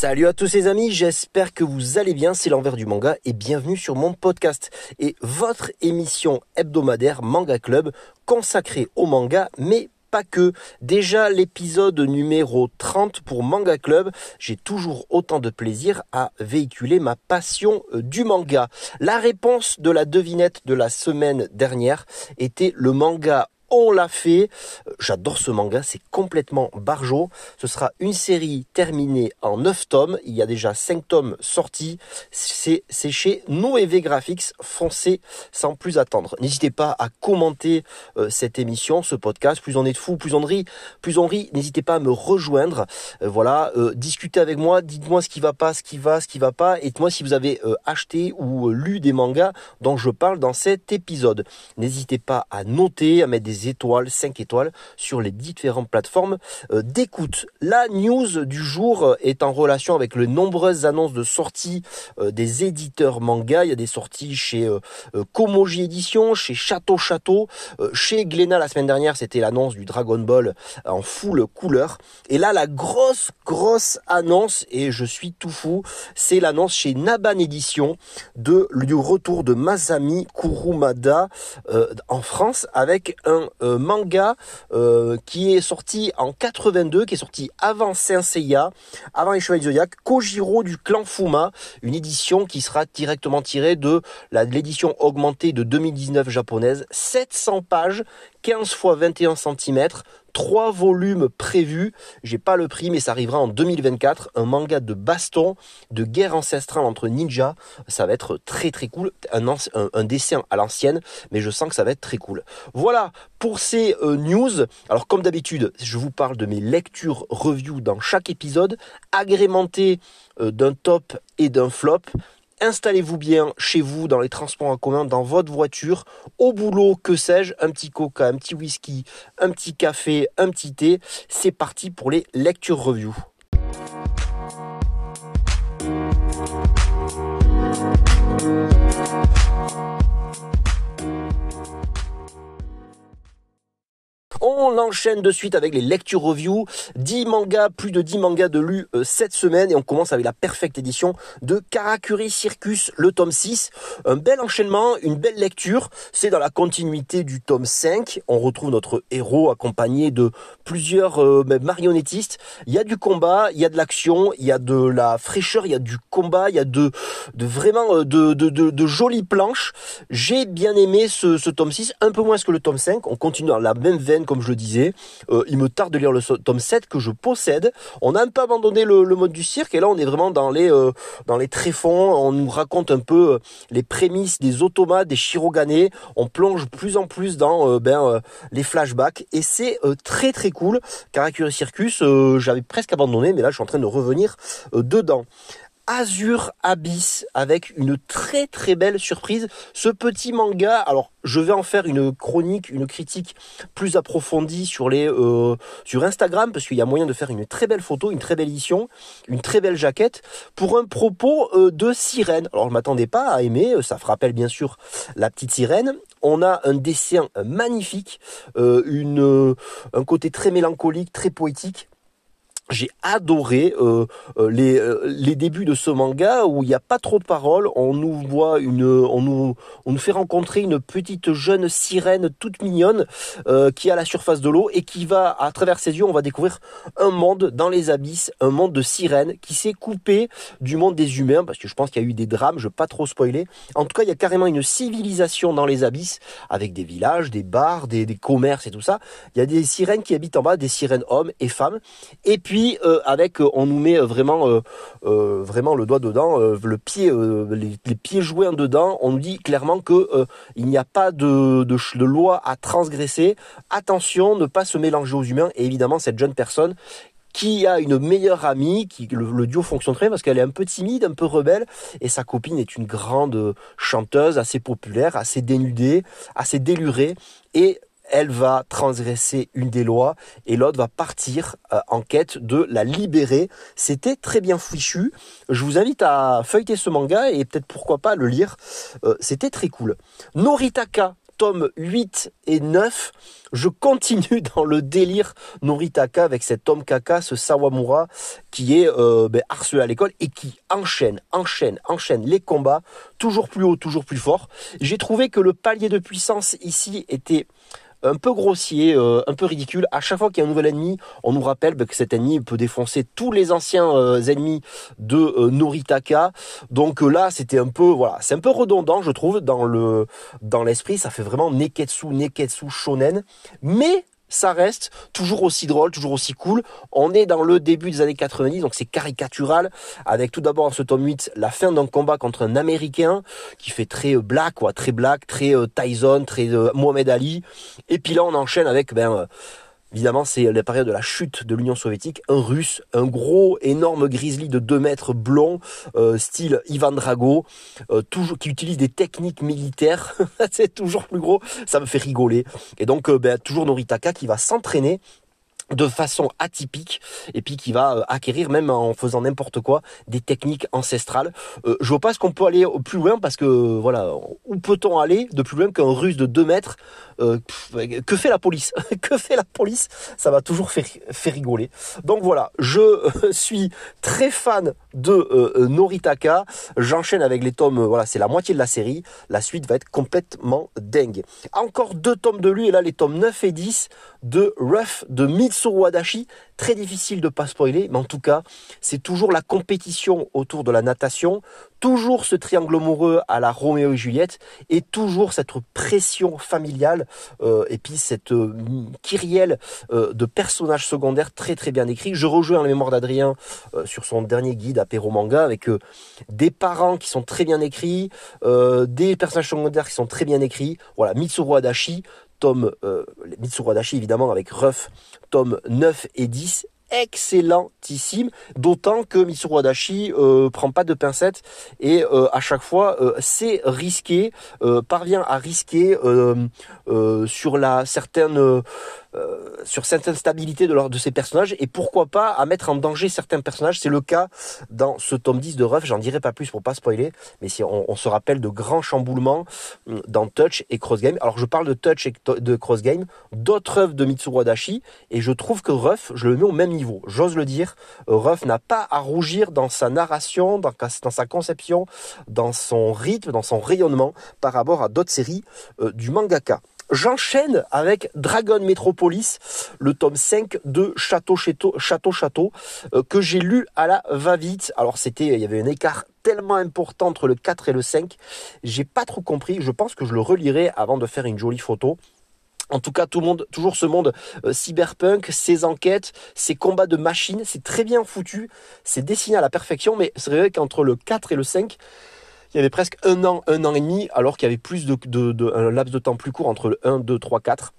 Salut à tous les amis, j'espère que vous allez bien, c'est l'envers du manga et bienvenue sur mon podcast et votre émission hebdomadaire Manga Club consacrée au manga mais pas que. Déjà l'épisode numéro 30 pour Manga Club, j'ai toujours autant de plaisir à véhiculer ma passion euh, du manga. La réponse de la devinette de la semaine dernière était le manga on l'a fait. J'adore ce manga, c'est complètement barjo. Ce sera une série terminée en 9 tomes. Il y a déjà 5 tomes sortis. C'est chez Noévé Graphics. Foncez sans plus attendre. N'hésitez pas à commenter euh, cette émission, ce podcast. Plus on est de fous, plus on rit. Plus on rit, n'hésitez pas à me rejoindre. Euh, voilà, euh, discutez avec moi. Dites-moi ce qui va pas, ce qui va, ce qui va pas. Et dites-moi si vous avez acheté ou lu des mangas dont je parle dans cet épisode. N'hésitez pas à noter, à mettre des étoiles, 5 étoiles sur les différentes plateformes euh, d'écoute. La news du jour euh, est en relation avec les nombreuses annonces de sortie euh, des éditeurs manga. Il y a des sorties chez Komoji Édition, chez Château Château, chez Glénat la semaine dernière, c'était l'annonce du Dragon Ball en full couleur. Et là, la grosse, grosse annonce, et je suis tout fou, c'est l'annonce chez Naban Édition de, du retour de Masami Kurumada en France avec un manga euh, qui est sorti en 82, qui est sorti avant Saint Seiya, avant les Chevaliers Zodiac, Kojiro du clan Fuma, une édition qui sera directement tirée de l'édition augmentée de 2019 japonaise, 700 pages 15 x 21 cm, trois volumes prévus. J'ai pas le prix, mais ça arrivera en 2024. Un manga de baston, de guerre ancestrale entre ninjas. Ça va être très très cool. Un, dessin à l'ancienne, mais je sens que ça va être très cool. Voilà pour ces euh, news. Alors comme d'habitude, je vous parle de mes lectures review dans chaque épisode, agrémenté euh, d'un top et d'un flop. Installez-vous bien chez vous, dans les transports en commun, dans votre voiture, au boulot, que sais-je, un petit coca, un petit whisky, un petit café, un petit thé. C'est parti pour les lectures review. On enchaîne de suite avec les lectures review. 10 mangas, plus de 10 mangas de lus euh, cette semaine et on commence avec la perfecte édition de Karakuri Circus, le tome 6. Un bel enchaînement, une belle lecture. C'est dans la continuité du tome 5. On retrouve notre héros accompagné de plusieurs euh, marionnettistes. Il y a du combat, il y a de l'action, il y a de la fraîcheur, il y a du combat, il y a de, vraiment euh, de, jolies planches. J'ai bien aimé ce, ce tome 6, un peu moins que le tome 5. On continue dans la même veine comme je disais. Euh, il me tarde de lire le tome 7 que je possède. On a un peu abandonné le, mode du cirque et là on est vraiment dans les euh, dans les tréfonds. On nous raconte un peu euh, les prémices des automates, des shirogane. On plonge plus en plus dans ben les flashbacks et c'est très très cool. Karakuri Circus, j'avais presque abandonné, mais là je suis en train de revenir dedans. Azure Abyss avec une très très belle surprise. Ce petit manga, alors je vais en faire une chronique, une critique plus approfondie sur les euh, sur Instagram parce qu'il y a moyen de faire une très belle photo, une très belle édition, une très belle jaquette pour un propos euh, de sirène. Alors je m'attendais pas à aimer, ça rappelle bien sûr la petite sirène. On a un dessin magnifique, euh, un côté très mélancolique, très poétique j'ai adoré euh, euh, les, euh, les débuts de ce manga où il n'y a pas trop de paroles. On nous voit une, on nous, on nous fait rencontrer une petite jeune sirène toute mignonne qui est à la surface de l'eau et qui va, à travers ses yeux, on va découvrir un monde dans les abysses, un monde de sirènes qui s'est coupé du monde des humains parce que je pense qu'il y a eu des drames. Je veux pas trop spoiler. En tout cas, il y a carrément une civilisation dans les abysses avec des villages, des bars, des, des commerces et tout ça. Il y a des sirènes qui habitent en bas, des sirènes hommes et femmes. Et puis euh, avec, euh, on nous met euh, vraiment, vraiment le doigt dedans, le pied, les, pieds joints dedans. On nous dit clairement que il n'y a pas de, loi à transgresser. Attention, ne pas se mélanger aux humains. Et évidemment, cette jeune personne qui a une meilleure amie, qui le, duo fonctionne très parce qu'elle est un peu timide, un peu rebelle, et sa copine est une grande chanteuse, assez populaire, assez dénudée, assez délurée, et elle va transgresser une des lois et l'autre va partir euh, en quête de la libérer. C'était très bien fichu. Je vous invite à feuilleter ce manga et peut-être pourquoi pas le lire. Euh, c'était très cool. Noritaka tomes 8 et 9, je continue dans le délire Noritaka avec cet homme caca, ce Sawamura, qui est euh, ben, harcelé à l'école et qui enchaîne, enchaîne, enchaîne les combats, toujours plus haut, toujours plus fort. J'ai trouvé que le palier de puissance ici était un peu grossier, euh, un peu ridicule. À chaque fois qu'il y a un nouvel ennemi, on nous rappelle bah, que cet ennemi peut défoncer tous les anciens euh, ennemis de euh, Noritaka. Donc là, c'était un peu, voilà, c'est un peu redondant, je trouve, dans le dans l'esprit. Ça fait vraiment Neketsu, Neketsu Shonen, mais ça reste toujours aussi drôle, toujours aussi cool. On est dans le début des années 90, donc c'est caricatural, avec tout d'abord ce tome 8, la fin d'un combat contre un Américain, qui fait très euh, black, quoi, très black, très euh, Tyson, très euh, Mohamed Ali. Et puis là, on enchaîne avec, ben, Évidemment, c'est la période de la chute de l'Union soviétique. Un russe, un gros, énorme grizzly de 2 mètres blond, euh, style Ivan Drago, euh, toujours, qui utilise des techniques militaires. c'est toujours plus gros, ça me fait rigoler. Et donc, euh, ben, toujours Noritaka qui va s'entraîner de façon atypique et puis qui va acquérir même en faisant n'importe quoi des techniques ancestrales. je vois pas ce qu'on peut aller plus loin parce que voilà, où peut-on aller de plus loin qu'un russe de 2 mètres? Euh, que fait la police? Que fait la police? Ça va toujours faire, rigoler. Donc voilà, je euh, suis très fan de euh, Noritaka. J'enchaîne avec les tomes, voilà, c'est la moitié de la série. La suite va être complètement dingue. Encore deux tomes de lui, et là les tomes 9 et 10 de Ruff de Mitsuru Adachi. Très difficile de pas spoiler, mais en tout cas, c'est toujours la compétition autour de la natation, toujours ce triangle amoureux à la Roméo et Juliette, et toujours cette pression familiale, euh, et puis cette euh, kyrielle euh, de personnages secondaires très très bien écrits. Je rejoins la mémoire d'Adrien sur son dernier guide apéro manga, avec des parents qui sont très bien écrits, des personnages secondaires qui sont très bien écrits. Voilà, Mitsuru Adachi, tome Mitsuru Adachi évidemment avec Ruff, tome 9 et 10 excellentissime, d'autant que Mitsuru Adachi euh, prend pas de pincettes et euh, à chaque fois euh, c'est risqué, euh, parvient à risquer sur la certaine euh, sur certaines stabilités de, de ces personnages et pourquoi pas à mettre en danger certains personnages. C'est le cas dans ce tome 10 de Ruff, j'en dirai pas plus pour pas spoiler, mais si on, se rappelle de grands chamboulements hum, dans Touch et Cross Game. Alors je parle de Touch et de Cross Game, d'autres œuvres de Mitsuru Adachi et je trouve que Ruff, je le mets au même niveau. J'ose le dire, Ruff n'a pas à rougir dans sa narration, dans, dans, sa conception, dans son rythme, dans son rayonnement par rapport à d'autres séries euh, du mangaka. J'enchaîne avec Dragon Metropolis, le tome 5 de Château Château, Château, Château euh, que j'ai lu à la va-vite. Alors c'était, il y avait un écart tellement important entre le 4 et le 5. J'ai pas trop compris. Je pense que je le relirai avant de faire une jolie photo. En tout cas, tout le monde, toujours ce monde euh, cyberpunk, ses enquêtes, ses combats de machines, c'est très bien foutu, c'est dessiné à la perfection, mais c'est vrai qu'entre le 4 et le 5, il y avait presque un an, un an et demi, alors qu'il y avait plus de, un laps de temps plus court entre le 1, 2, 3, 4.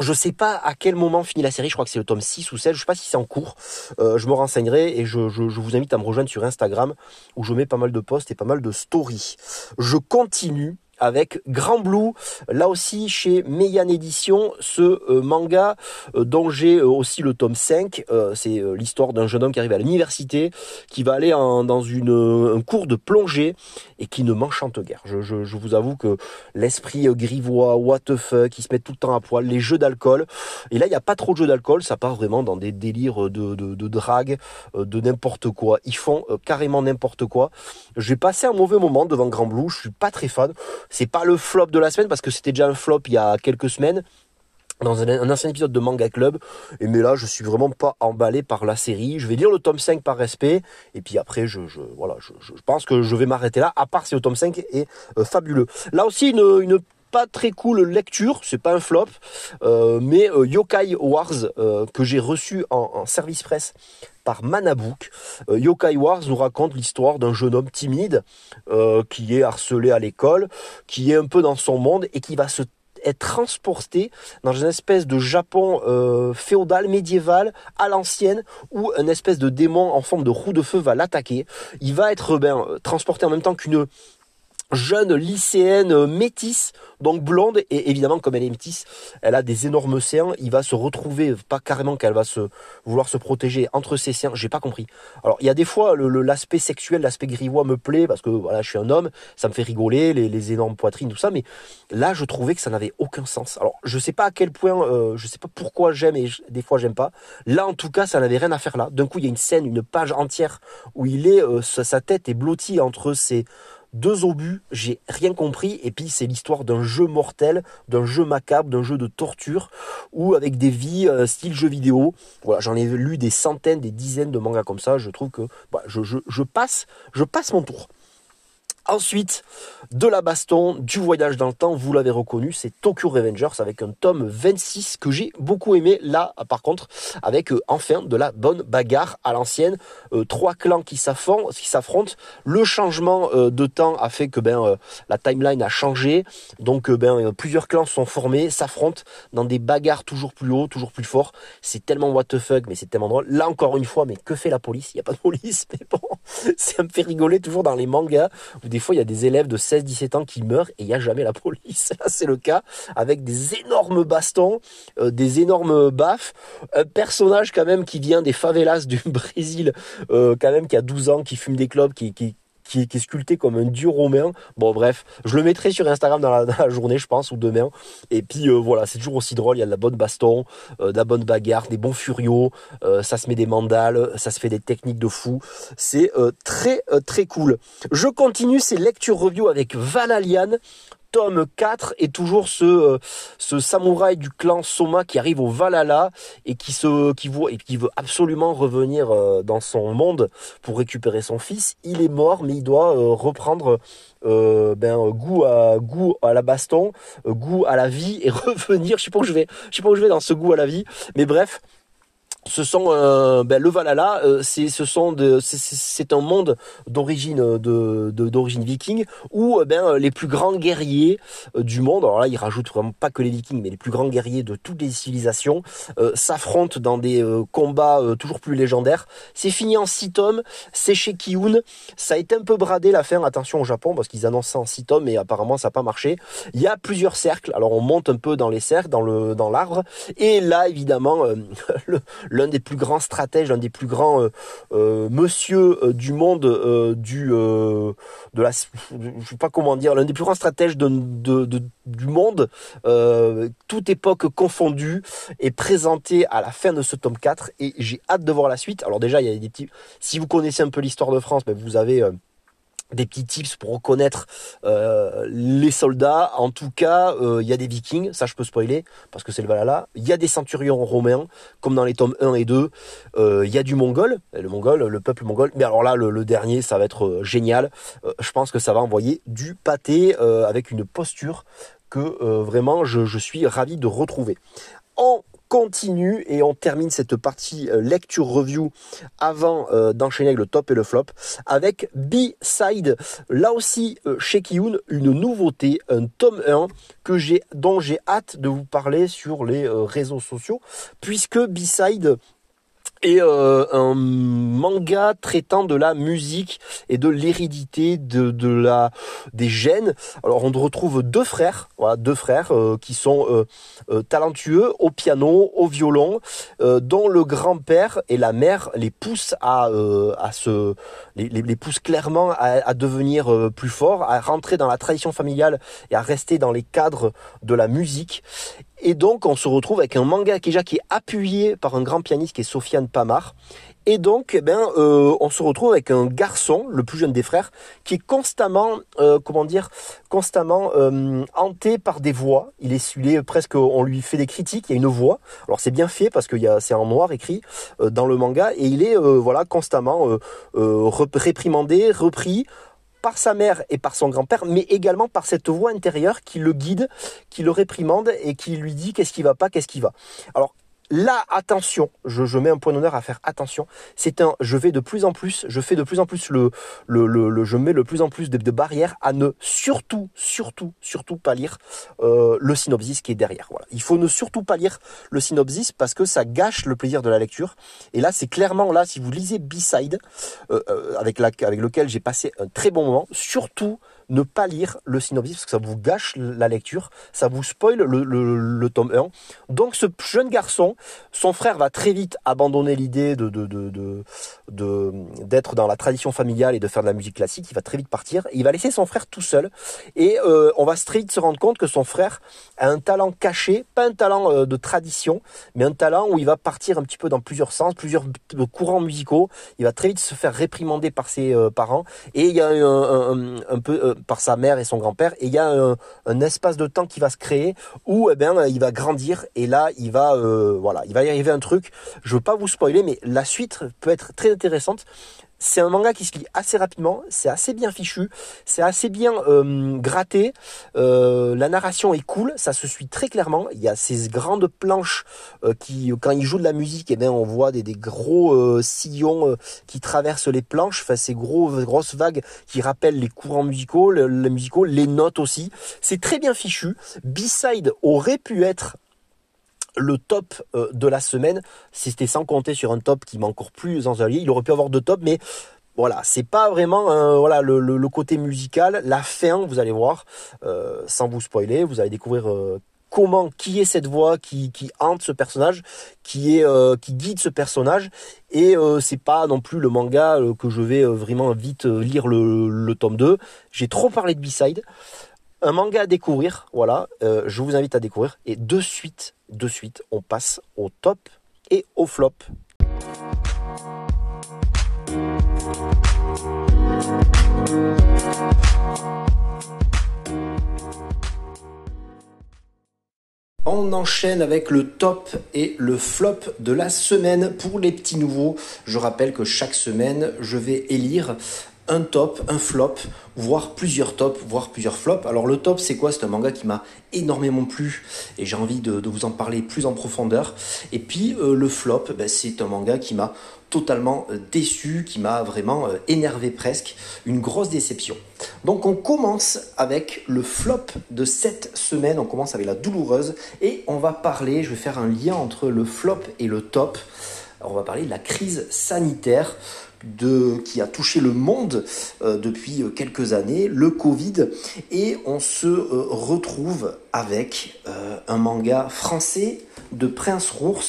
Je sais pas à quel moment finit la série, je crois que c'est le tome 6 ou 7, je sais pas si c'est en cours, euh, je me renseignerai et je, je, vous invite à me rejoindre sur Instagram où je mets pas mal de posts et pas mal de stories. Je continue avec Grand Blue, là aussi chez Meian Edition, ce euh, manga euh, dont j'ai euh, aussi le tome 5, c'est l'histoire d'un jeune homme qui arrive à l'université, qui va aller dans une, un cours de plongée et qui ne m'enchante guère. Je, je, je, vous avoue que l'esprit grivois, what the fuck, qui se met tout le temps à poil, les jeux d'alcool, et là il n'y a pas trop de jeux d'alcool, ça part vraiment dans des délires de, de, de drague, de n'importe quoi. Ils font carrément n'importe quoi. J'ai passé un mauvais moment devant Grand Blue, je suis pas très fan. C'est pas le flop de la semaine parce que c'était déjà un flop il y a quelques semaines dans un, ancien épisode de Manga Club. Et mais là, je suis vraiment pas emballé par la série. Je vais lire le tome 5 par respect. Et puis après, je, voilà, je, pense que je vais m'arrêter là, à part si le tome 5 est euh, fabuleux. Là aussi, une pas très cool lecture, c'est pas un flop, euh, mais euh, Yokai Wars euh, que j'ai reçu en, service presse par Manabook. Yokai Wars nous raconte l'histoire d'un jeune homme timide qui est harcelé à l'école, qui est un peu dans son monde et qui va se être transporté dans une espèce de Japon féodal, médiéval, à l'ancienne, où une espèce de démon en forme de roue de feu va l'attaquer. Il va être ben, transporté en même temps qu'une jeune lycéenne métisse, donc blonde, et évidemment comme elle est métisse, elle a des énormes seins, il va se retrouver, pas carrément qu'elle va se vouloir se protéger entre ses seins, j'ai pas compris. Alors il y a des fois l'aspect sexuel, l'aspect grivois me plaît, parce que voilà, je suis un homme, ça me fait rigoler, les, énormes poitrines, tout ça, mais là je trouvais que ça n'avait aucun sens. Alors je sais pas à quel point, euh, je sais pas pourquoi j'aime et des fois j'aime pas. Là en tout cas ça n'avait rien à faire là. D'un coup il y a une scène, une page entière où il est, euh, sa tête est blottie entre ses deux obus, j'ai rien compris. Et puis c'est l'histoire d'un jeu mortel, d'un jeu macabre, d'un jeu de torture, ou avec des vies euh, style jeu vidéo. Voilà, j'en ai lu des centaines, des dizaines de mangas comme ça. Je trouve que bah, je, je, passe, je passe mon tour. Ensuite, de la baston, du voyage dans le temps, vous l'avez reconnu, c'est Tokyo Revengers avec un tome 26 que j'ai beaucoup aimé. Là, par contre, avec euh, enfin de la bonne bagarre à l'ancienne. Euh, trois clans qui s'affrontent. Le changement euh, de temps a fait que ben la timeline a changé. Donc ben plusieurs clans sont formés, s'affrontent dans des bagarres toujours plus haut, toujours plus fort. C'est tellement what the fuck, mais c'est tellement drôle. Là encore une fois, mais que fait la police? Il n'y a pas de police, mais bon, ça me fait rigoler toujours dans les mangas des fois, il y a des élèves de 16-17 ans qui meurent et il n'y a jamais la police. c'est le cas avec des énormes bastons, euh, des énormes baffes. Un personnage quand même qui vient des favelas du Brésil, euh, quand même qui a 12 ans, qui fume des clubs, qui, qui, est sculpté comme un dieu romain. Bon, bref, je le mettrai sur Instagram dans la, journée, je pense, ou demain. Et puis euh, voilà, c'est toujours aussi drôle. Il y a de la bonne baston, euh, de la bonne bagarre, des bons furios. Euh, ça se met des mandales, ça se fait des techniques de fou. C'est très très cool. Je continue ces lectures review avec Valalian tome 4 est toujours ce, euh, ce samouraï du clan Soma qui arrive au Valhalla et qui, veut, absolument revenir euh, dans son monde pour récupérer son fils. Il est mort, mais il doit euh, reprendre ben, goût, à, goût à la baston, goût à la vie et revenir. Je sais sais pas où je vais dans ce goût à la vie, mais bref, ce sont euh, ben, le Valhalla, euh, c'est ce sont de c'est un monde d'origine euh, de d'origine viking où ben les plus grands guerriers du monde, alors là il rajoute vraiment pas que les vikings mais les plus grands guerriers de toutes les civilisations s'affrontent dans des combats toujours plus légendaires. C'est fini en six tomes, c'est chez Kiun, ça a été un peu bradé la fin, attention au Japon parce qu'ils annoncent ça en six tomes mais apparemment ça n'a pas marché. Il y a plusieurs cercles, alors on monte un peu dans les cercles, dans le dans l'arbre et là évidemment le l'un des plus grands stratèges, l'un des plus grands euh, euh, monsieur euh, du monde du de la je sais pas comment dire, l'un des plus grands stratèges de, du monde, toute époque confondue, est présenté à la fin de ce tome 4 et j'ai hâte de voir la suite. Alors déjà, il y a des petits si vous connaissez un peu l'histoire de France, ben vous avez des petits tips pour reconnaître euh, les soldats. En tout cas, euh, il y a des vikings, ça je peux spoiler, parce que c'est le Valhalla. Il y a des centurions romains, comme dans les tomes 1 et 2. Euh, il y a du mongol, le mongol, le peuple mongol. Mais alors là, le, dernier, ça va être génial. je pense que ça va envoyer du pâté avec une posture que vraiment je, suis ravi de retrouver. Continue et on termine cette partie euh, lecture review avant euh, d'enchaîner avec le top et le flop avec B-Side. Là aussi euh, chez Kiyun, une nouveauté, un tome 1 que j'ai dont j'ai hâte de vous parler sur les réseaux sociaux puisque B-Side et euh, un manga traitant de la musique et de l'hérédité de, de la des gènes. Alors on retrouve deux frères, voilà deux frères euh, qui sont euh, talentueux au piano, au violon, dont le grand-père et la mère les poussent à à se les, les, poussent clairement à, à devenir plus forts, à rentrer dans la tradition familiale et à rester dans les cadres de la musique. Et donc, on se retrouve avec un manga qui est appuyé par un grand pianiste qui est Sofiane Pamar. Et donc, eh ben, euh, on se retrouve avec un garçon, le plus jeune des frères, qui est constamment, euh, comment dire, constamment euh, hanté par des voix. Il est, il presque, on lui fait des critiques. Il y a une voix. Alors c'est bien fait parce que c'est en noir écrit dans le manga et il est, voilà, constamment réprimandé, repris par sa mère et par son grand-père, mais également par cette voix intérieure qui le guide, qui le réprimande et qui lui dit qu'est-ce qui va pas, qu'est-ce qui va. Alors, là, attention, je, mets un point d'honneur à faire attention. C'est un, je vais de plus en plus, je fais de plus en plus le, le, le, je mets de plus en plus de, barrières à ne surtout, surtout, surtout pas lire euh, le synopsis qui est derrière. Voilà. Il faut ne surtout pas lire le synopsis parce que ça gâche le plaisir de la lecture. Et là, c'est clairement là, si vous lisez B-Side, euh, euh, avec, la, avec lequel j'ai passé un très bon moment, surtout ne pas lire le synopsis parce que ça vous gâche la lecture, ça vous spoil le, le, tome 1. Donc ce jeune garçon, son frère va très vite abandonner l'idée de, de, de, de, d'être dans la tradition familiale et de faire de la musique classique, il va très vite partir, il va laisser son frère tout seul, et euh, on va très vite se rendre compte que son frère a un talent caché, pas un talent euh, de tradition, mais un talent où il va partir un petit peu dans plusieurs sens, plusieurs courants musicaux, il va très vite se faire réprimander par ses euh, parents, et il y a un, un peu par sa mère et son grand-père. Et il y a un, espace de temps qui va se créer où eh bien, il va grandir et là il va euh, voilà, il va y arriver un truc. Je veux pas vous spoiler, mais la suite peut être très intéressante. C'est un manga qui se lit assez rapidement, c'est assez bien fichu, c'est assez bien euh, gratté, euh, la narration est cool, ça se suit très clairement. Il y a ces grandes planches euh, qui, quand il joue de la musique, eh bien on voit des, des gros sillons qui traversent les planches, enfin ces gros grosses vagues qui rappellent les courants musicaux, les musicaux, les notes aussi. C'est très bien fichu. B-side aurait pu être le top euh, de la semaine. C'était sans compter sur un top qui m'a encore plus ensoleillé. Il aurait pu avoir deux tops, mais voilà, c'est pas vraiment voilà le, côté musical. La fin, vous allez voir, euh, sans vous spoiler, vous allez découvrir euh, comment, qui est cette voix qui, hante ce personnage, qui est qui guide ce personnage. Et c'est pas non plus le manga que je vais vraiment vite lire le, le tome 2. J'ai trop parlé de B-side un manga à découvrir, voilà, euh, je vous invite à découvrir. Et de suite, de suite, on passe au top et au flop. On enchaîne avec le top et le flop de la semaine. Pour les petits nouveaux, je rappelle que chaque semaine, je vais élire un top, un flop, voire plusieurs tops, voire plusieurs flops. Alors le top, c'est quoi? C'est un manga qui m'a énormément plu et j'ai envie de, vous en parler plus en profondeur. Et puis euh, le flop, ben, c'est un manga qui m'a totalement euh, déçu, qui m'a vraiment euh, énervé presque, une grosse déception. Donc on commence avec le flop de cette semaine, on commence avec la douloureuse et on va parler, je vais faire un lien entre le flop et le top. on va parler de la crise sanitaire de, qui a touché le monde euh, depuis euh, quelques années, le Covid, et on se euh, retrouve avec un manga français de Prince Rours,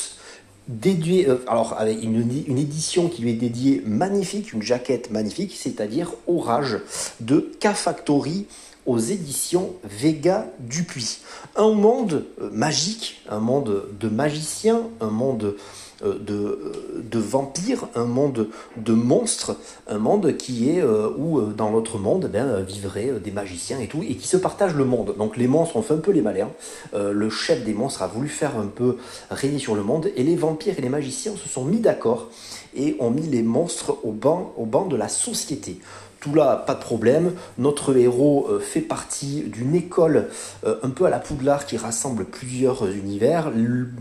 dédié, alors avec une, une, édition qui lui est dédiée magnifique, une jaquette magnifique, c'est-à-dire Orage de K-Factory aux éditions Vega Dupuis. Un monde magique, un monde de magiciens, un monde de, de, vampires, un monde de monstres, un monde qui est euh, où euh, dans l'autre monde ben, vivraient des magiciens et tout, et qui se partagent le monde. Donc les monstres ont fait un peu les malins, le chef des monstres a voulu faire un peu régner sur le monde, et les vampires et les magiciens se sont mis d'accord et ont mis les monstres au banc, au banc de la société. Tout là, pas de problème. Notre héros euh, fait partie d'une école euh, un peu à la Poudlard qui rassemble plusieurs univers.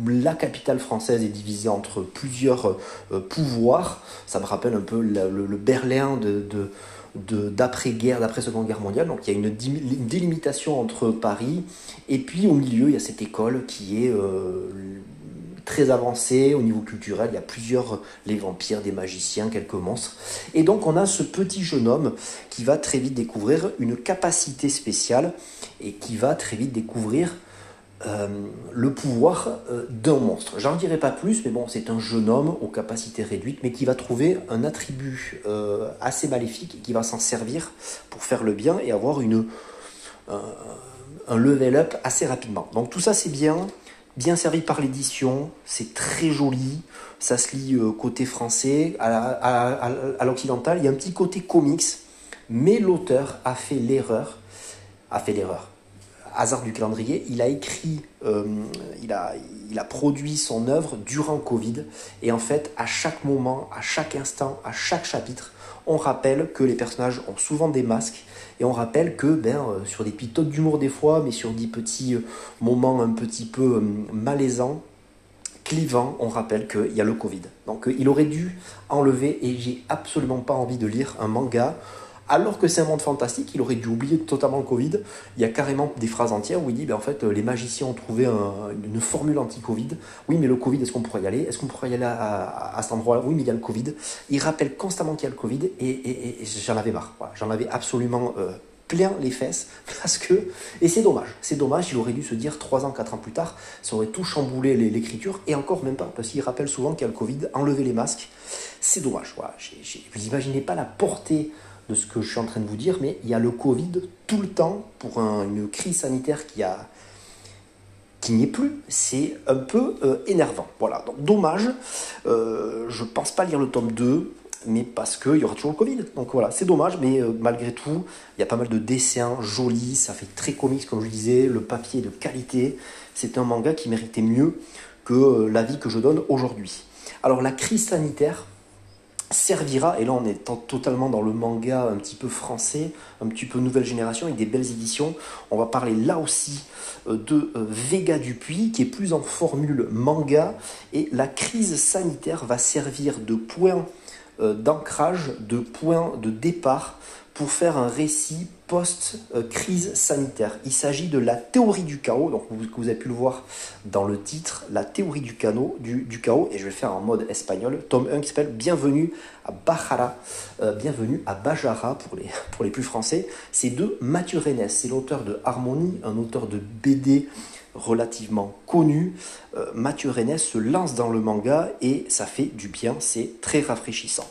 La capitale française est divisée entre plusieurs euh, pouvoirs. Ça me rappelle un peu le, Berlin d'après-guerre, d'après-seconde guerre mondiale. Donc il y a une, délimitation entre Paris et puis au milieu il y a cette école qui est très avancé au niveau culturel. Il y a plusieurs, les vampires, des magiciens, quelques monstres. Et donc on a ce petit jeune homme qui va très vite découvrir une capacité spéciale et qui va très vite découvrir euh, le pouvoir euh, d'un monstre. J'en dirai pas plus, mais bon, c'est un jeune homme aux capacités réduites, mais qui va trouver un attribut euh, assez maléfique et qui va s'en servir pour faire le bien et avoir une, un level up assez rapidement. Donc tout ça c'est bien, bien servi par l'édition, c'est très joli, ça se lit euh, côté français, à, l'occidental, il y a un petit côté comics, mais l'auteur a fait l'erreur, a fait l'erreur, hasard du calendrier, il a écrit, euh, il, a, il a produit son œuvre durant Covid, et en fait, à chaque moment, à chaque instant, à chaque chapitre, on rappelle que les personnages ont souvent des masques et on rappelle que ben, euh, sur des pitotes d'humour des fois, mais sur des petits euh, moments un petit peu euh, malaisants, clivant, on rappelle qu'il y a le Covid. Donc il aurait dû enlever, et j'ai absolument pas envie de lire un manga alors que c'est un monde fantastique, il aurait dû oublier totalement le Covid. Il y a carrément des phrases entières où il dit ben, en fait, les magiciens ont trouvé une formule anti-Covid. Oui, mais le Covid, est-ce qu'on pourrait y aller? Est-ce qu'on pourrait y aller à, cet endroit-là? Oui, mais il y a le Covid. Il rappelle constamment qu'il y a le Covid et, j'en avais marre. J'en avais absolument euh, plein les fesses parce que et c'est dommage c'est dommage il aurait dû se dire 3 ans 4 ans plus tard ça aurait tout chamboulé l'écriture et encore même pas parce qu'il rappelle souvent qu'il y a le Covid enlever les masques c'est dommage vous imaginez pas la portée de ce que je suis en train de vous dire, mais il y a le Covid tout le temps pour une crise sanitaire qui n'y est plus, c'est un peu euh, énervant. Voilà, dommage, euh, je pense pas lire le tome 2, mais parce qu'il y aura toujours le Covid. Donc voilà, c'est dommage, mais euh, malgré tout, il y a pas mal de dessins jolis, ça fait très comics comme je disais, le papier est de qualité, c'est un manga qui méritait mieux que l'avis que je donne aujourd'hui. Alors la crise sanitaire, servira, et là on est totalement dans le manga un petit peu français, un petit peu nouvelle génération, avec des belles éditions. On va parler là aussi euh, de euh, Vega Dupuis, qui est plus en formule manga, et la crise sanitaire va servir de point euh, d'ancrage, de point de départ pour faire un récit post-crise sanitaire. Il s'agit de la théorie du chaos, donc vous, avez pu le voir dans le titre, la théorie du, chaos, du, chaos, et je vais faire en mode espagnol, tome 1 qui s'appelle Bienvenue à Bajara, euh, Bienvenue à Bajara pour les, pour les plus français. C'est de Mathieu Rennes, c'est l'auteur de Harmonie, un auteur de BD relativement connu. Euh, Mathieu Rennes se lance dans le manga et ça fait du bien, c'est très rafraîchissant.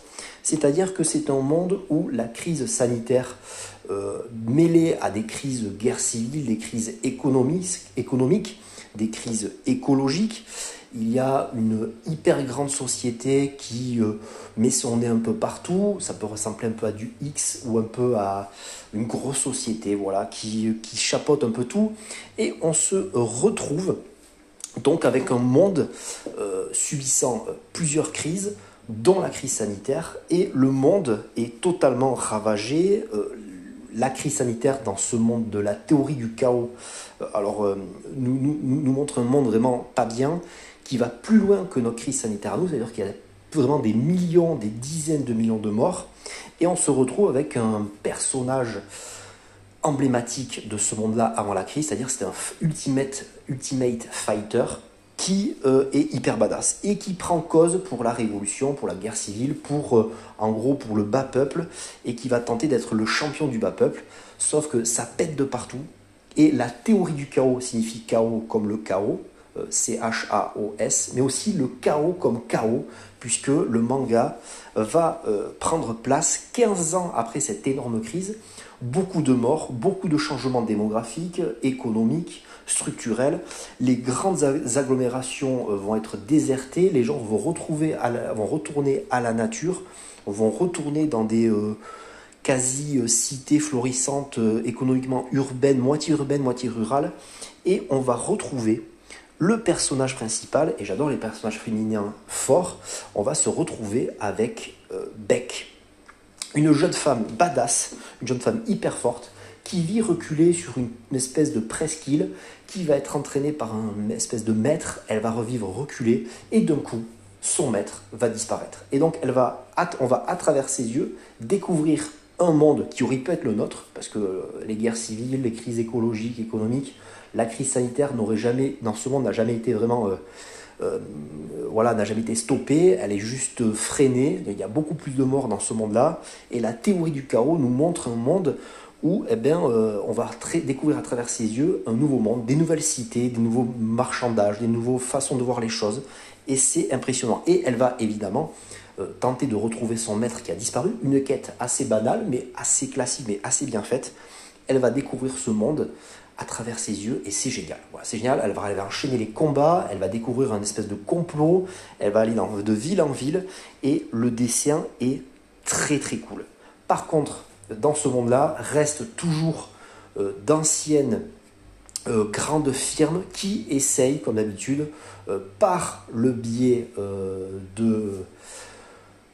C'est-à-dire que c'est un monde où la crise sanitaire euh, mêlée à des crises de guerre civile, des crises économiques, des crises écologiques, il y a une hyper grande société qui euh, met son nez un peu partout. Ça peut ressembler un peu à du X ou un peu à une grosse société, voilà, qui, qui chapeaute un peu tout. Et on se retrouve donc avec un monde euh, subissant plusieurs crises, dont la crise sanitaire, et le monde est totalement ravagé. Euh, la crise sanitaire dans ce monde de la théorie du chaos, euh, alors euh, nous, nous, montre un monde vraiment pas bien, qui va plus loin que notre crise sanitaire à nous, c'est-à-dire qu'il y a vraiment des millions, des dizaines de millions de morts, et on se retrouve avec un personnage emblématique de ce monde-là avant la crise, c'est-à-dire c'est un ultimate, ultimate fighter, qui euh, est hyper badass et qui prend cause pour la révolution, pour la guerre civile, pour euh, en gros pour le bas peuple et qui va tenter d'être le champion du bas peuple. Sauf que ça pète de partout et la théorie du chaos signifie chaos comme le chaos, euh, C-H-A-O-S, mais aussi le chaos comme chaos puisque le manga va prendre place 15 ans après cette énorme crise. Beaucoup de morts, beaucoup de changements démographiques, économiques, structurelle. Les grandes agglomérations euh, vont être désertées, les gens vont, retrouver vont retourner à la nature, vont retourner dans des euh, quasi-cités florissantes, euh, économiquement urbaines, moitié urbaines, moitié rurales, et on va retrouver le personnage principal, et j'adore les personnages féminins forts, on va se retrouver avec Beck, une jeune femme badass, une jeune femme hyper forte, qui vit reculer sur une, espèce de presqu'île, qui va être entraînée par un espèce de maître, elle va revivre reculer, et d'un coup, son maître va disparaître. Et donc, elle va, on va, à travers ses yeux, découvrir un monde qui aurait pu être le nôtre, parce que les guerres civiles, les crises écologiques, économiques, la crise sanitaire n'aurait jamais, dans ce monde, n'a jamais été vraiment... Euh, euh, voilà, n'a jamais été stoppée, elle est juste freinée, il y a beaucoup plus de morts dans ce monde-là, et la théorie du chaos nous montre un monde où eh bien, euh, on va découvrir à travers ses yeux un nouveau monde, des nouvelles cités, des nouveaux marchandages, des nouvelles façons de voir les choses. Et c'est impressionnant. Et elle va évidemment euh, tenter de retrouver son maître qui a disparu. Une quête assez banale, mais assez classique, mais assez bien faite. Elle va découvrir ce monde à travers ses yeux et c'est génial. Voilà, c'est génial. Elle va, elle va, enchaîner les combats, elle va découvrir un espèce de complot, elle va aller de ville en ville et le dessin est très très cool. Par contre, dans ce monde-là restent toujours euh, d'anciennes euh, grandes firmes qui essayent, comme d'habitude, euh, par le biais de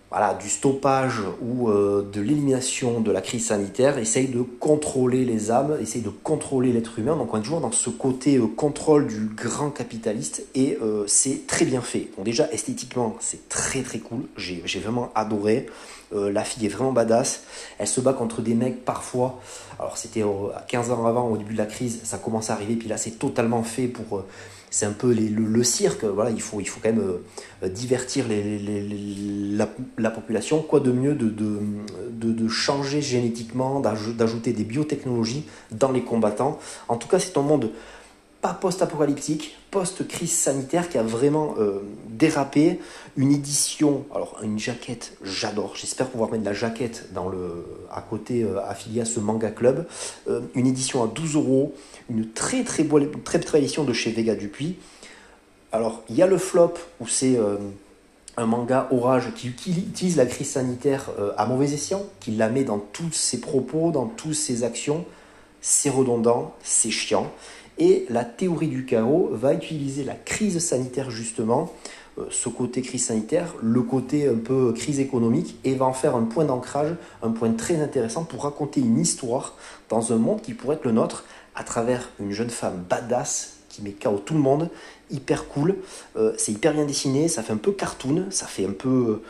voilà, du stoppage ou de l'élimination de la crise sanitaire, essaye de contrôler les âmes, essaye de contrôler l'être humain. Donc on est toujours dans ce côté contrôle du grand capitaliste et c'est très bien fait. Donc déjà esthétiquement c'est très très cool, j'ai vraiment adoré. La fille est vraiment badass, elle se bat contre des mecs parfois. Alors c'était 15 ans avant, au début de la crise, ça commence à arriver, puis là c'est totalement fait pour c'est un peu le, cirque. Voilà, il faut, il faut quand même euh, divertir la, population. Quoi de mieux de, de, changer génétiquement, d'ajouter des biotechnologies dans les combattants? En tout cas, c'est un monde pas post-apocalyptique, post-crise sanitaire qui a vraiment euh, dérapé. Une édition, alors une jaquette, j'adore. J'espère pouvoir mettre la jaquette dans le, à côté euh, affilié à ce manga club. Euh, une édition à 12 euros, une très très, belle, très très édition de chez Vega Dupuis. Alors il y a le flop où c'est un manga orage qui utilise la crise sanitaire à mauvais escient, qui la met dans tous ses propos, dans toutes ses actions. C'est redondant, c'est chiant. Et la théorie du chaos va utiliser la crise sanitaire justement, euh, ce côté crise sanitaire, le côté un peu crise économique, et va en faire un point d'ancrage, un point très intéressant pour raconter une histoire dans un monde qui pourrait être le nôtre à travers une jeune femme badass qui met KO tout le monde, hyper cool, euh, c'est hyper bien dessiné, ça fait un peu cartoon, ça fait un peu euh,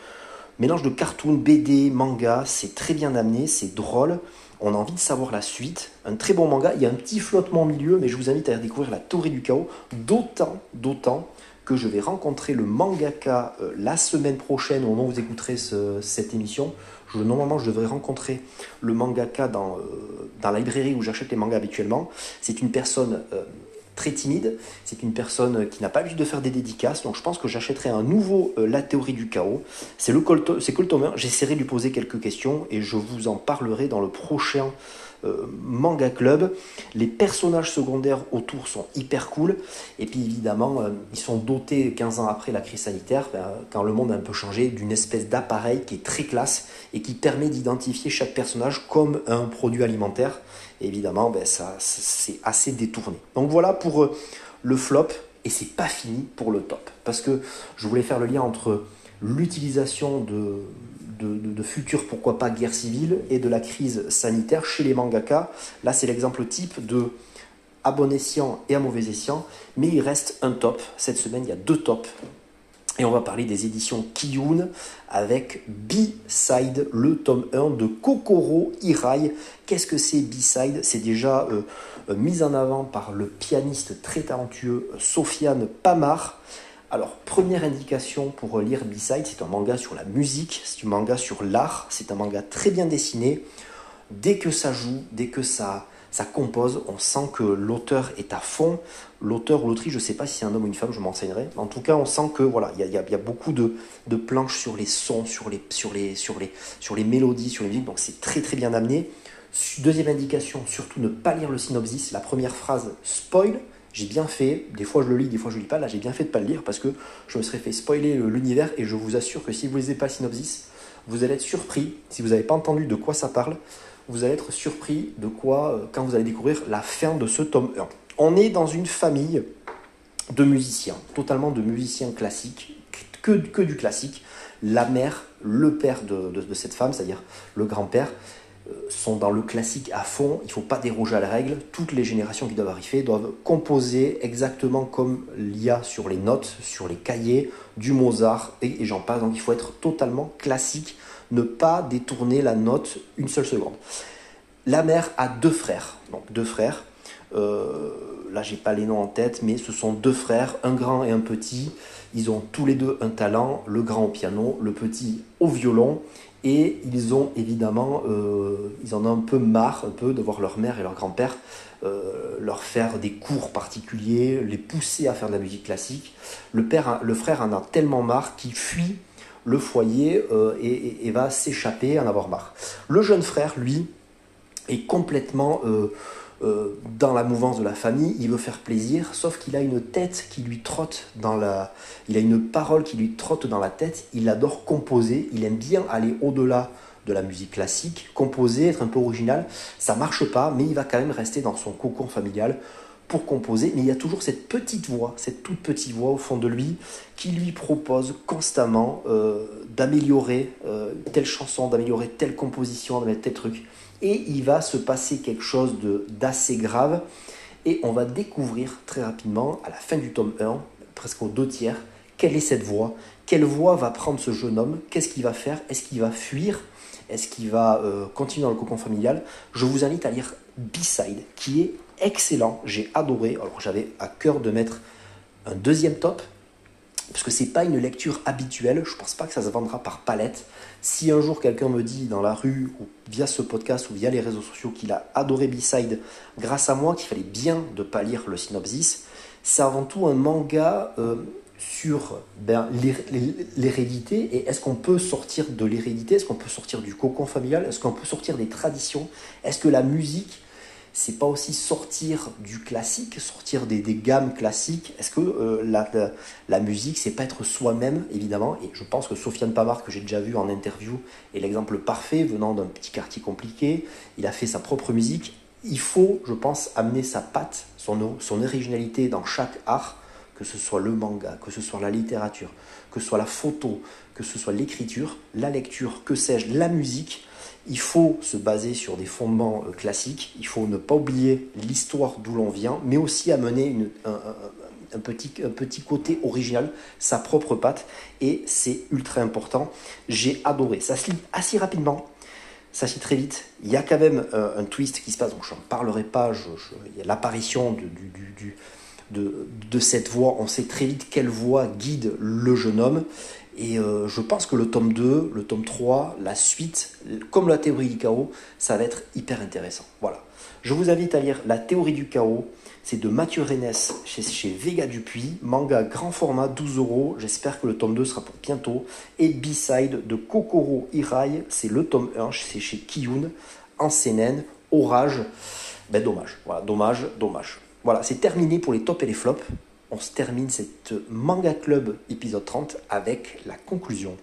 mélange de cartoon, BD, manga, c'est très bien amené, c'est drôle on a envie de savoir la suite. Un très bon manga, il y a un petit flottement au milieu, mais je vous invite à découvrir la théorie du chaos, d'autant, d'autant que je vais rencontrer le mangaka euh, la semaine prochaine au moment où vous écouterez cette émission. Normalement, je devrais rencontrer le mangaka dans, euh, dans la librairie où j'achète les mangas habituellement. C'est une personne euh, très timide. C'est une personne qui n'a pas l'habitude de faire des dédicaces. Donc je pense que j'achèterai un nouveau euh, La théorie du chaos. C'est le c'est J'essaierai de lui poser quelques questions et je vous en parlerai dans le prochain euh, manga club. Les personnages secondaires autour sont hyper cool. Et puis évidemment, euh, ils sont dotés 15 ans après la crise sanitaire, ben, quand le monde a un peu changé, d'une espèce d'appareil qui est très classe et qui permet d'identifier chaque personnage comme un produit alimentaire. évidemment, ben, ça, c'est assez détourné. Donc voilà pour euh, le flop. Et c'est pas fini pour le top. Parce que je voulais faire le lien entre l'utilisation de, de, futur, pourquoi pas, guerre civile et de la crise sanitaire chez les mangaka. Là, c'est l'exemple type de à bon escient et à mauvais escient, mais il reste un top. Cette semaine, il y a deux tops. Et on va parler des éditions Kiyun avec B-Side, le tome 1 de Kokoro Hirai. Qu'est-ce que c'est B-Side? C'est déjà euh, euh, mis en avant par le pianiste très talentueux Sofiane Pamar. Alors, première indication pour lire B-Side, c'est un manga sur la musique, c'est un manga sur l'art, c'est un manga très bien dessiné. Dès que ça joue, dès que ça, compose, on sent que l'auteur est à fond. L'auteur ou l'autrice, je ne sais pas si c'est un homme ou une femme, je m'enseignerai. En tout cas, on sent que voilà, il y, a, beaucoup de, planches sur les sons, sur les, sur les mélodies, sur les musiques, donc c'est très très bien amené. Deuxième indication, surtout ne pas lire le synopsis. La première phrase spoil, j'ai bien fait, des fois je le lis, des fois je le lis pas, là j'ai bien fait de pas le lire parce que je me serais fait spoiler l'univers et je vous assure que si vous lisez pas le synopsis, vous allez être surpris, si vous n'avez pas entendu de quoi ça parle, vous allez être surpris de quoi, euh, quand vous allez découvrir la fin de ce tome 1. On est dans une famille de musiciens, totalement de musiciens classiques, que, que du classique. La mère, le père de cette femme, c'est-à-dire le grand-père, sont dans le classique à fond, il ne faut pas déroger à la règle, toutes les générations qui doivent arriver doivent composer exactement comme il y a sur les notes, sur les cahiers, du Mozart et, j'en passe, donc il faut être totalement classique, ne pas détourner la note une seule seconde. La mère a deux frères, donc deux frères, euh, là j'ai pas les noms en tête, mais ce sont deux frères, un grand et un petit, ils ont tous les deux un talent, le grand au piano, le petit au violon, et ils ont évidemment, euh, ils en ont un peu marre un peu de voir leur mère et leur grand-père euh, leur faire des cours particuliers, les pousser à faire de la musique classique. Le, père, le frère en a tellement marre qu'il fuit le foyer euh, et, et, va s'échapper, en avoir marre. Le jeune frère, lui, est complètement euh, dans la mouvance de la famille, il veut faire plaisir, sauf qu'il a une tête qui lui trotte dans la... Il a une parole qui lui trotte dans la tête, il adore composer, il aime bien aller au-delà de la musique classique, composer, être un peu original, ça marche pas, mais il va quand même rester dans son cocon familial, pour composer, mais il y a toujours cette petite voix, cette toute petite voix au fond de lui qui lui propose constamment euh, d'améliorer euh, telle chanson, d'améliorer telle composition, d'améliorer tel truc. Et il va se passer quelque chose d'assez grave. Et on va découvrir très rapidement, à la fin du tome 1, presque aux deux tiers, quelle est cette voix, quelle voix va prendre ce jeune homme, qu'est-ce qu'il va faire, est-ce qu'il va fuir, est-ce qu'il va euh, continuer dans le cocon familial? Je vous invite à lire B-Side, qui est excellent, j'ai adoré. Alors j'avais à cœur de mettre un deuxième top, parce que c'est pas une lecture habituelle, je pense pas que ça se vendra par palette. Si un jour quelqu'un me dit dans la rue ou via ce podcast ou via les réseaux sociaux qu'il a adoré B-Side grâce à moi, qu'il fallait bien de pas lire le synopsis, c'est avant tout un manga euh, sur ben, l'hérédité. Et est-ce qu'on peut sortir de l'hérédité, est-ce qu'on peut sortir du cocon familial, est-ce qu'on peut sortir des traditions, est-ce que la musique c'est pas aussi sortir du classique, sortir des, gammes classiques. Est-ce que euh, la, la, musique, c'est pas être soi-même, évidemment? Et je pense que Sofiane Pamar, que j'ai déjà vu en interview, est l'exemple parfait, venant d'un petit quartier compliqué. Il a fait sa propre musique. Il faut, je pense, amener sa patte, son, son originalité dans chaque art, que ce soit le manga, que ce soit la littérature, que ce soit la photo, que ce soit l'écriture, la lecture, que sais-je, la musique il faut se baser sur des fondements euh, classiques, il faut ne pas oublier l'histoire d'où l'on vient, mais aussi amener un, petit, côté original, sa propre patte, et c'est ultra important. J'ai adoré, ça se lit assez rapidement, ça se lit très vite, il y a quand même euh, un twist qui se passe, donc je n'en parlerai pas, il y a l'apparition de, cette voix, on sait très vite quelle voix guide le jeune homme, et euh, je pense que le tome 2, le tome 3, la suite, comme la théorie du chaos, ça va être hyper intéressant. Voilà. Je vous invite à lire La théorie du chaos. C'est de Mathieu Rennes chez, chez, Vega Dupuis. Manga grand format, 12 euros. J'espère que le tome 2 sera pour bientôt. Et B-Side de Kokoro Hirai. C'est le tome 1. C'est chez Kiyun. En. Orage. Ben dommage. Voilà, dommage, dommage. Voilà, c'est terminé pour les tops et les flops on se termine cette Manga Club épisode 30 avec la conclusion.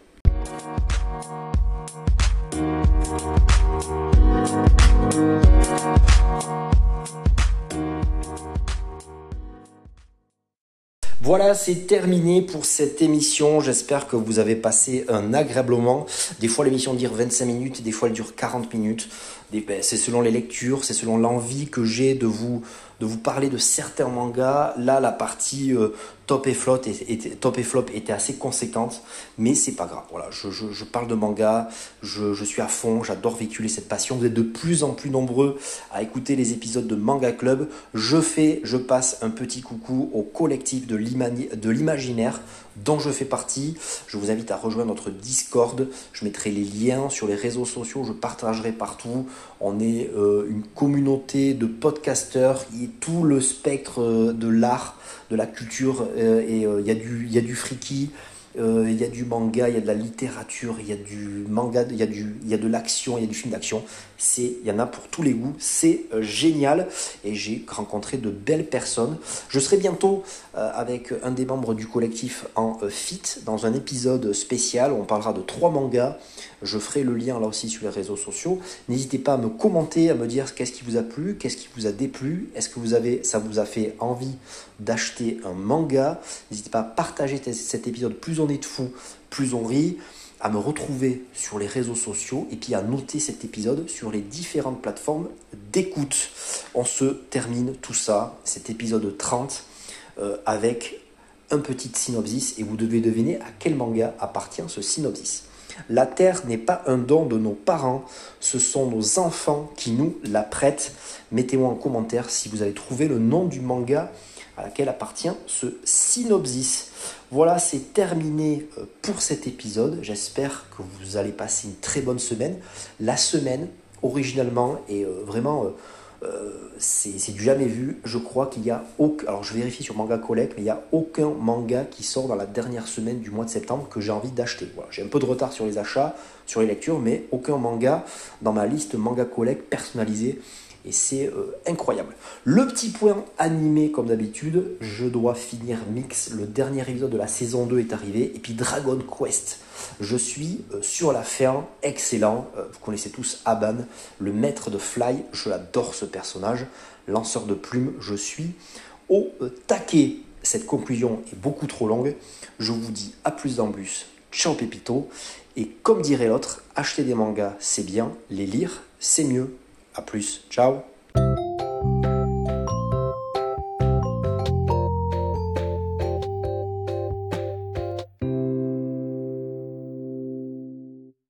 Voilà, c'est terminé pour cette émission. J'espère que vous avez passé un agréable moment. Des fois, l'émission dure 25 minutes, des fois, elle dure 40 minutes. Ben, c'est selon les lectures, c'est selon l'envie que j'ai de vous de vous parler de certains mangas. Là, la partie euh, top et flop était, assez conséquente, mais c'est pas grave. Voilà, je, parle de manga, je, suis à fond, j'adore véhiculer cette passion. Vous êtes de plus en plus nombreux à écouter les épisodes de Manga Club. Je fais, je passe un petit coucou au collectif de l'imaginaire dont je fais partie. Je vous invite à rejoindre notre Discord. Je mettrai les liens sur les réseaux sociaux, je partagerai partout. On est euh, une communauté de podcasteurs, il y a tout le spectre euh, de l'art, de la culture, euh, et il y, a du, il y a du friki, euh, il y a du manga, il y a de la littérature, il y a du manga, il y y a de l'action, il y a du film d'action. Il y en a pour tous les goûts. C'est euh, génial et j'ai rencontré de belles personnes. Je serai bientôt euh, avec un des membres du collectif en fit dans un épisode spécial on parlera de trois mangas. Je ferai le lien là aussi sur les réseaux sociaux. N'hésitez pas à me commenter, à me dire qu'est-ce qui vous a plu, qu'est-ce qui vous a déplu, est-ce que vous avez, ça vous a fait envie d'acheter un manga? N'hésitez pas à partager cet épisode. Plus on est de plus on rit. À me retrouver sur les réseaux sociaux et puis à noter cet épisode sur les différentes plateformes d'écoute. On se termine tout ça, cet épisode 30, euh, avec un petit synopsis et vous devez deviner à quel manga appartient ce synopsis. La terre n'est pas un don de nos parents, ce sont nos enfants qui nous la prêtent. Mettez-moi en commentaire si vous avez trouvé le nom du manga à laquelle appartient ce synopsis. Voilà, c'est terminé euh, pour cet épisode. J'espère que vous allez passer une très bonne semaine. La semaine, originalement, est euh, vraiment... Euh, c'est du jamais vu. Je crois qu'il y a aucun. Alors je vérifie sur Manga Collect, mais il n'y a aucun manga qui sort dans la dernière semaine du mois de septembre que j'ai envie d'acheter. Voilà, j'ai un peu de retard sur les achats, sur les lectures, mais aucun manga dans ma liste Manga Collect personnalisée et c'est euh, incroyable. Le petit point animé comme d'habitude, je dois finir Mix, le dernier épisode de la saison 2 est arrivé, et puis Dragon Quest. Je suis euh, sur la ferme, excellent, euh, vous connaissez tous Aban, le maître de Fly, je l'adore ce personnage, lanceur de plumes, je suis au taquet. Cette conclusion est beaucoup trop longue, je vous dis à plus dans bus, ciao Pépito, et comme dirait l'autre, acheter des mangas c'est bien, les lire c'est mieux. À plus. Ciao.